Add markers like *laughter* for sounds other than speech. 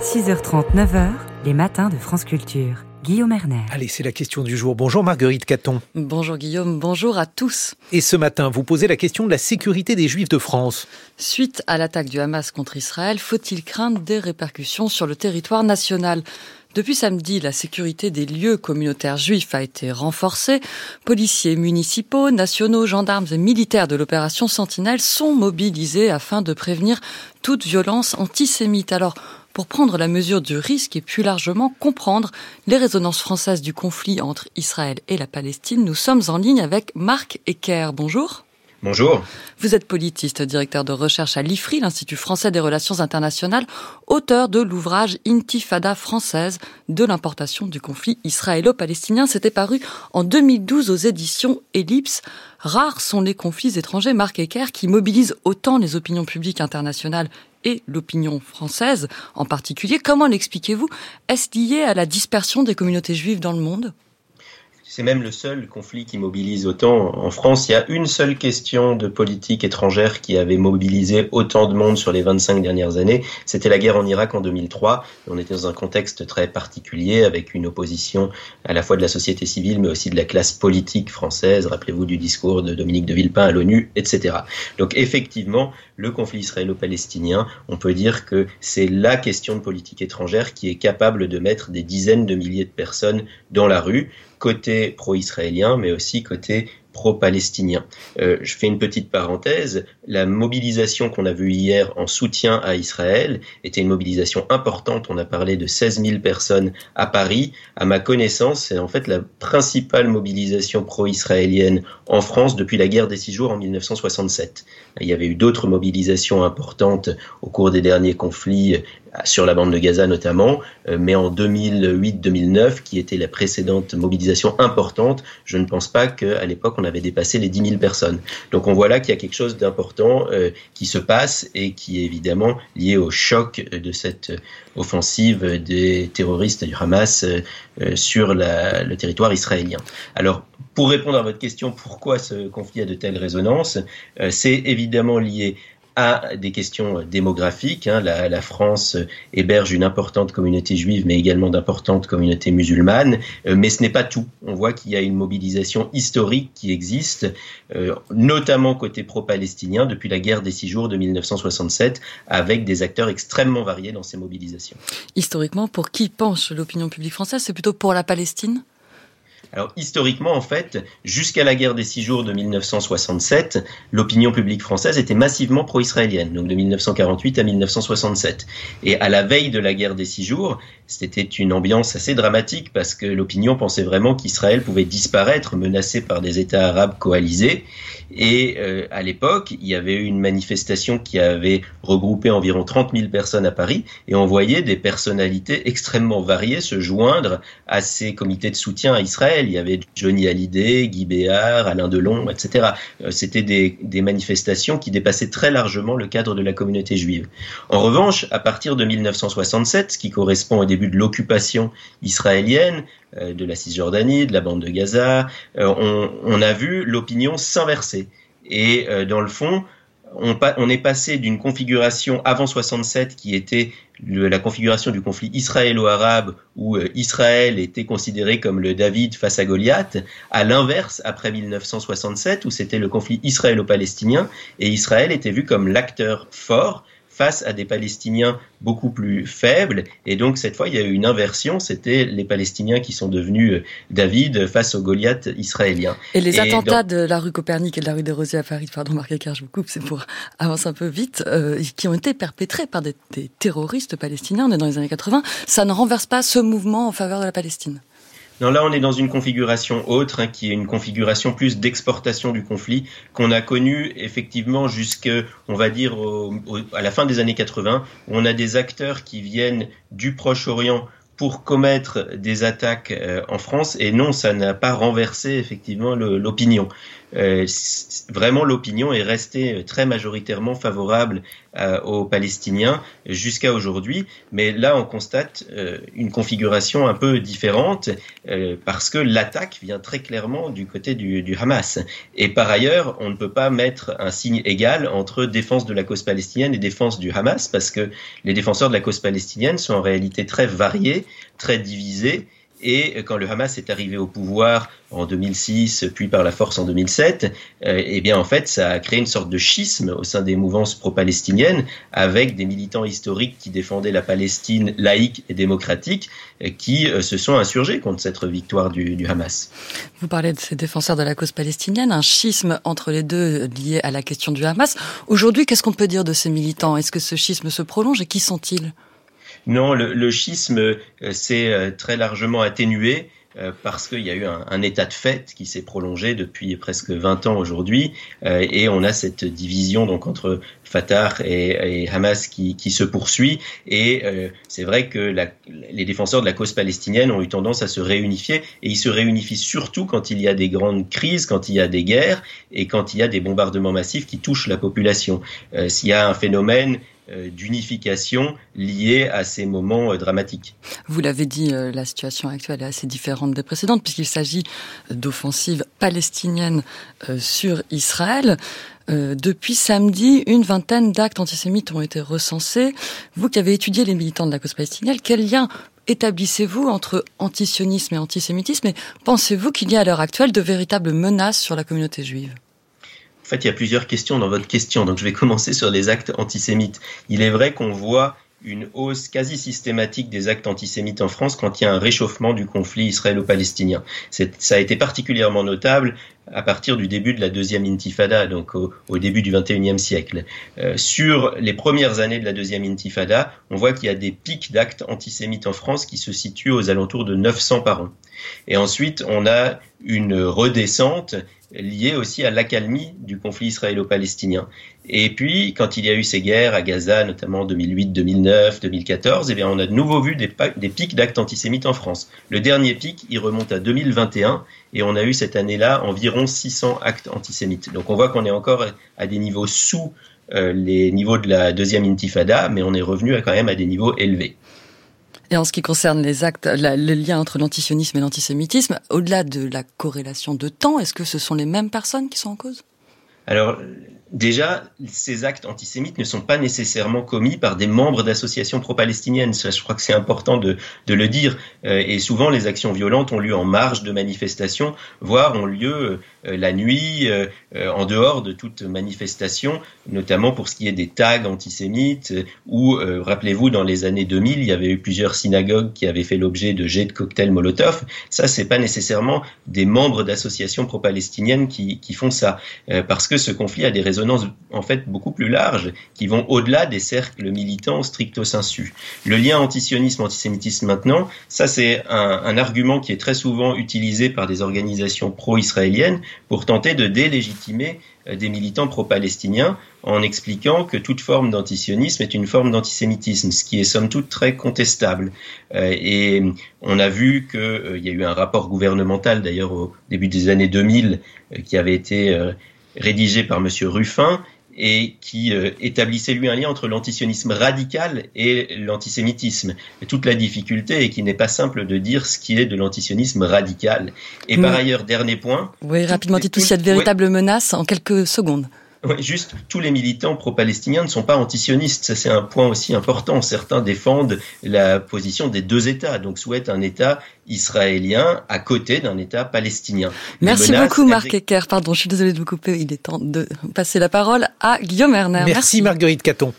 6h30, 9h, les matins de France Culture. Guillaume Erner. Allez, c'est la question du jour. Bonjour Marguerite Caton. Bonjour Guillaume, bonjour à tous. Et ce matin, vous posez la question de la sécurité des Juifs de France. Suite à l'attaque du Hamas contre Israël, faut-il craindre des répercussions sur le territoire national? Depuis samedi, la sécurité des lieux communautaires juifs a été renforcée. Policiers municipaux, nationaux, gendarmes et militaires de l'opération Sentinelle sont mobilisés afin de prévenir toute violence antisémite. Alors, pour prendre la mesure du risque et plus largement comprendre les résonances françaises du conflit entre Israël et la Palestine, nous sommes en ligne avec Marc Ecker. Bonjour. Bonjour. Vous êtes politiste, directeur de recherche à l'IFRI, l'Institut français des relations internationales, auteur de l'ouvrage Intifada française de l'importation du conflit israélo-palestinien. C'était paru en 2012 aux éditions Ellipse. Rares sont les conflits étrangers, Marc Ecker, qui mobilisent autant les opinions publiques internationales et l'opinion française en particulier. Comment l'expliquez-vous? Est-ce lié à la dispersion des communautés juives dans le monde? C'est même le seul conflit qui mobilise autant. En France, il y a une seule question de politique étrangère qui avait mobilisé autant de monde sur les 25 dernières années. C'était la guerre en Irak en 2003. On était dans un contexte très particulier avec une opposition à la fois de la société civile mais aussi de la classe politique française. Rappelez-vous du discours de Dominique de Villepin à l'ONU, etc. Donc effectivement, le conflit israélo-palestinien, on peut dire que c'est la question de politique étrangère qui est capable de mettre des dizaines de milliers de personnes dans la rue côté pro-israélien, mais aussi côté pro-palestinien. Euh, je fais une petite parenthèse. La mobilisation qu'on a vue hier en soutien à Israël était une mobilisation importante. On a parlé de 16 000 personnes à Paris. À ma connaissance, c'est en fait la principale mobilisation pro-israélienne en France depuis la guerre des six jours en 1967. Il y avait eu d'autres mobilisations importantes au cours des derniers conflits sur la bande de Gaza notamment, euh, mais en 2008-2009, qui était la précédente mobilisation importante, je ne pense pas qu'à l'époque on avait dépassé les 10 000 personnes. Donc on voit là qu'il y a quelque chose d'important euh, qui se passe et qui est évidemment lié au choc de cette offensive des terroristes du Hamas euh, sur le territoire israélien. Alors pour répondre à votre question, pourquoi ce conflit a de telles résonances, c'est évidemment lié à des questions démographiques. Hein. La, France héberge une importante communauté juive, mais également d'importantes communautés musulmanes. Euh, mais ce n'est pas tout. On voit qu'il y a une mobilisation historique qui existe, euh, notamment côté pro-palestinien, depuis la guerre des six jours de 1967, avec des acteurs extrêmement variés dans ces mobilisations. Historiquement, pour qui penche l'opinion publique française? C'est plutôt pour la Palestine? Alors historiquement, en fait, jusqu'à la guerre des six jours de 1967, l'opinion publique française était massivement pro-israélienne, donc de 1948 à 1967. Et à la veille de la guerre des six jours, c'était une ambiance assez dramatique parce que l'opinion pensait vraiment qu'Israël pouvait disparaître, menacé par des États arabes coalisés. Et euh, à l'époque, il y avait eu une manifestation qui avait regroupé environ 30 000 personnes à Paris, et on voyait des personnalités extrêmement variées se joindre à ces comités de soutien à Israël il y avait Johnny Hallyday, Guy Béard, Alain Delon, etc. Euh, c'était des, manifestations qui dépassaient très largement le cadre de la communauté juive. En revanche, à partir de 1967, ce qui correspond au début de l'occupation israélienne, euh, de la Cisjordanie, de la bande de Gaza, euh, on, a vu l'opinion s'inverser. Et dans le fond, on, est passé d'une configuration avant 67 qui était la configuration du conflit israélo-arabe où euh, Israël était considéré comme le David face à Goliath, à l'inverse après 1967 où c'était le conflit israélo-palestinien et Israël était vu comme l'acteur fort face à des Palestiniens beaucoup plus faibles. Et donc cette fois, il y a eu une inversion. C'était les Palestiniens qui sont devenus euh, David face aux Goliath israéliens. Et les attentats de la rue Copernic et de la rue des Rosiers à Paris, pardon Marc car je vous coupe, c'est pour *laughs* avancer un peu vite, euh, qui ont été perpétrés par des, des terroristes palestiniens. On est dans les années 80. Ça ne renverse pas ce mouvement en faveur de la Palestine. Non, là, on est dans une configuration autre, hein, qui est une configuration plus d'exportation du conflit, qu'on a connu effectivement jusque, on va dire, à la fin des années 80, où on a des acteurs qui viennent du Proche-Orient pour commettre des attaques euh, en France. Et non, ça n'a pas renversé effectivement l'opinion. Vraiment l'opinion est restée très majoritairement favorable aux Palestiniens jusqu'à aujourd'hui. Mais là, on constate une configuration un peu différente parce que l'attaque vient très clairement du côté du, du Hamas. Et par ailleurs, on ne peut pas mettre un signe égal entre défense de la cause palestinienne et défense du Hamas parce que les défenseurs de la cause palestinienne sont en réalité très variés, très divisés et quand le Hamas est arrivé au pouvoir en 2006, puis par la force en 2007, euh, eh bien en fait, ça a créé une sorte de schisme au sein des mouvances pro-palestiniennes, avec des militants historiques qui défendaient la Palestine laïque et démocratique, euh, qui euh, se sont insurgés contre cette victoire du, du, Hamas. Vous parlez de ces défenseurs de la cause palestinienne, un schisme entre les deux lié à la question du Hamas. Aujourd'hui, qu'est-ce qu'on peut dire de ces militants? Est-ce que ce schisme se prolonge et qui sont-ils? Non, le, schisme euh, s'est euh, très largement atténué euh, parce qu'il y a eu un, état de fait qui s'est prolongé depuis presque 20 ans aujourd'hui, et on a cette division donc entre Fatah et, Hamas qui, se poursuit, et c'est vrai que les défenseurs de la cause palestinienne ont eu tendance à se réunifier, et ils se réunifient surtout quand il y a des grandes crises, quand il y a des guerres, et quand il y a des bombardements massifs qui touchent la population. S'il y a un phénomène d'unification liée à ces moments euh, dramatiques. Vous l'avez dit, euh, la situation actuelle est assez différente des précédentes puisqu'il s'agit d'offensives palestiniennes sur Israël. depuis samedi, une vingtaine d'actes antisémites ont été recensés. Vous qui avez étudié les militants de la cause palestinienne, quel lien établissez-vous entre antisionisme et antisémitisme? Et pensez-vous qu'il y a à l'heure actuelle de véritables menaces sur la communauté juive? Fait, il y a plusieurs questions dans votre question, donc je vais *laughs* commencer sur les actes antisémites. Il est vrai qu'on voit une hausse quasi systématique des actes antisémites en France quand il y a un réchauffement du conflit israélo-palestinien. Ça a été particulièrement notable à partir du début de la deuxième intifada, donc au, début du XXIe siècle. Euh, sur les premières années de la deuxième intifada, on voit qu'il y a des pics d'actes antisémites en France qui se situent aux alentours de 900 par an. Et ensuite, on a une redescente liée aussi à l'accalmie du conflit israélo-palestinien. Et puis, quand il y a eu ces guerres à Gaza, notamment en 2008, 2009, 2014, eh bien, on a de nouveau vu des, des pics d'actes antisémites en France. Le dernier pic, il remonte à 2021, et on a eu cette année-là environ 600 actes antisémites. Donc on voit qu'on est encore à des niveaux sous euh, les niveaux de la deuxième intifada, mais on est revenu quand même à des niveaux élevés. Et en ce qui concerne les actes, le lien entre l'antisionisme et l'antisémitisme, au-delà de la corrélation de temps, est-ce que ce sont les mêmes personnes qui sont en cause? Alors, déjà, ces actes antisémites ne sont pas nécessairement commis par des membres d'associations pro-palestiniennes. Je crois que c'est important de, le dire. Euh, et souvent, les actions violentes ont lieu en marge de manifestations, voire ont lieu euh, la nuit, euh, en dehors de toute manifestation, notamment pour ce qui est des tags antisémites, ou, rappelez-vous, dans les années 2000, il y avait eu plusieurs synagogues qui avaient fait l'objet de jets de cocktails Molotov. Ça, c'est pas nécessairement des membres d'associations pro-palestiniennes qui, font ça, parce que ce conflit a des raisons en fait beaucoup plus larges qui vont au-delà des cercles militants stricto sensu. Le lien antisionisme-antisémitisme maintenant, ça c'est un, argument qui est très souvent utilisé par des organisations pro-israéliennes pour tenter de délégitimer euh, des militants pro-palestiniens en expliquant que toute forme d'antisionisme est une forme d'antisémitisme, ce qui est somme toute très contestable. Euh, et on a vu qu'il euh, y a eu un rapport gouvernemental d'ailleurs au début des années 2000 qui avait été rédigé par M. Ruffin et qui euh, établissait lui un lien entre l'antisionisme radical et l'antisémitisme. Toute la difficulté est qu'il n'est pas simple de dire ce qui est de l'antisionisme radical. Et par ailleurs, dernier point. Oui, rapidement, dites-nous s'il y a de véritables menaces en quelques secondes. Oui, juste, tous les militants pro-palestiniens ne sont pas antisionistes. Ça, c'est un point aussi important. Certains défendent la position des deux États, donc souhaitent un État israélien à côté d'un État palestinien. Merci beaucoup, Marc Ecker. Pardon, je suis désolée de vous couper. Il est temps de passer la parole à Guillaume Erner. Merci, Marguerite Caton.